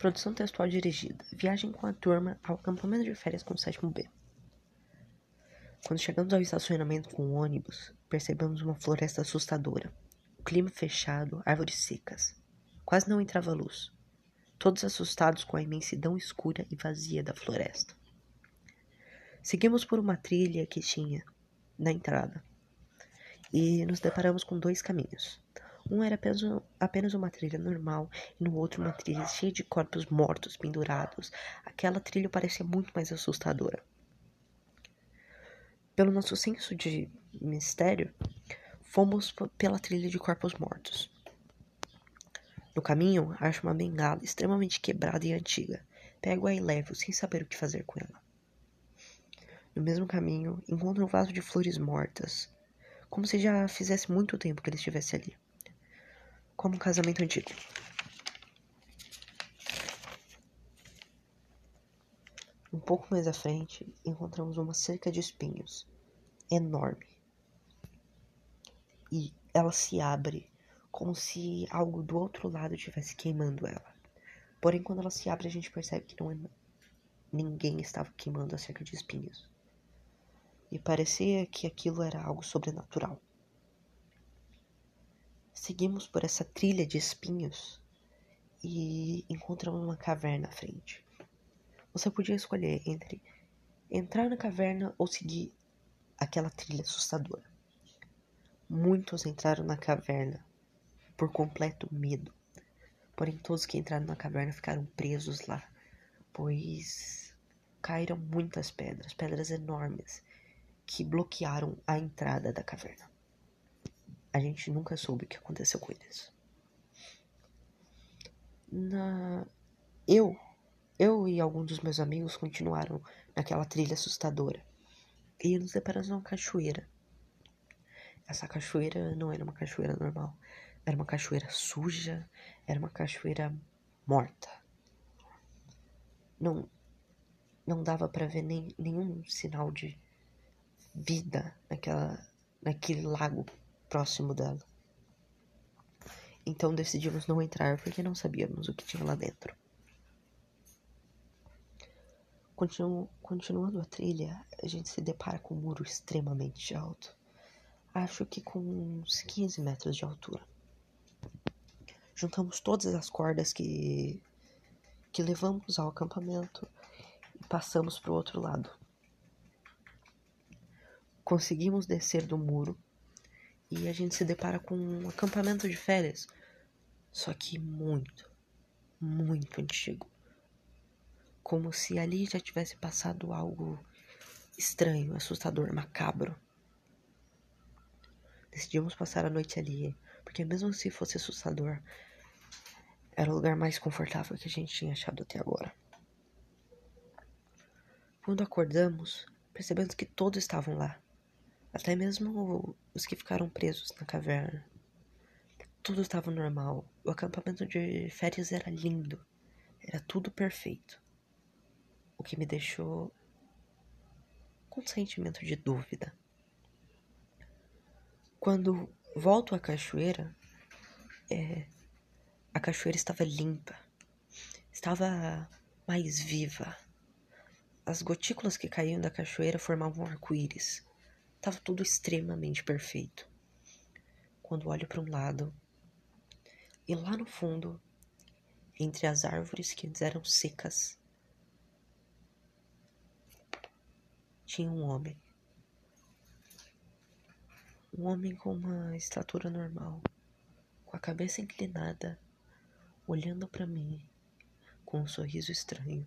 Produção textual dirigida. Viagem com a turma ao acampamento de férias com o sétimo B. Quando chegamos ao estacionamento com o ônibus, percebemos uma floresta assustadora. O clima fechado, árvores secas. Quase não entrava luz. Todos assustados com a imensidão escura e vazia da floresta. Seguimos por uma trilha que tinha na entrada e nos deparamos com dois caminhos. Um era apenas uma trilha normal e no outro uma trilha cheia de corpos mortos pendurados. Aquela trilha parecia muito mais assustadora. Pelo nosso senso de mistério, fomos pela trilha de corpos mortos. No caminho, acho uma bengala extremamente quebrada e antiga. Pego-a e levo, sem saber o que fazer com ela. No mesmo caminho, encontro um vaso de flores mortas, como se já fizesse muito tempo que ele estivesse ali como um casamento antigo. Um pouco mais à frente, encontramos uma cerca de espinhos enorme. E ela se abre como se algo do outro lado estivesse queimando ela. Porém, quando ela se abre, a gente percebe que não é ninguém estava queimando a cerca de espinhos. E parecia que aquilo era algo sobrenatural. Seguimos por essa trilha de espinhos e encontramos uma caverna à frente. Você podia escolher entre entrar na caverna ou seguir aquela trilha assustadora. Muitos entraram na caverna por completo medo. Porém, todos que entraram na caverna ficaram presos lá, pois caíram muitas pedras, pedras enormes, que bloquearam a entrada da caverna. A gente nunca soube o que aconteceu com eles. Na... Eu, eu e alguns dos meus amigos continuaram naquela trilha assustadora. E nos deparamos numa cachoeira. Essa cachoeira não era uma cachoeira normal. Era uma cachoeira suja, era uma cachoeira morta. Não, não dava para ver nem, nenhum sinal de vida naquela, naquele lago próximo dela. Então decidimos não entrar porque não sabíamos o que tinha lá dentro. Continu continuando a trilha, a gente se depara com um muro extremamente alto. Acho que com uns 15 metros de altura. Juntamos todas as cordas que, que levamos ao acampamento e passamos para o outro lado. Conseguimos descer do muro e a gente se depara com um acampamento de férias, só que muito, muito antigo. Como se ali já tivesse passado algo estranho, assustador, macabro. Decidimos passar a noite ali, porque mesmo se fosse assustador, era o lugar mais confortável que a gente tinha achado até agora. Quando acordamos, percebemos que todos estavam lá. Até mesmo os que ficaram presos na caverna. Tudo estava normal. O acampamento de férias era lindo. Era tudo perfeito. O que me deixou com um sentimento de dúvida. Quando volto à cachoeira, é, a cachoeira estava limpa, estava mais viva. As gotículas que caíam da cachoeira formavam arco-íris. Tava tudo extremamente perfeito. Quando olho para um lado e lá no fundo, entre as árvores que eram secas, tinha um homem. Um homem com uma estatura normal, com a cabeça inclinada, olhando para mim com um sorriso estranho.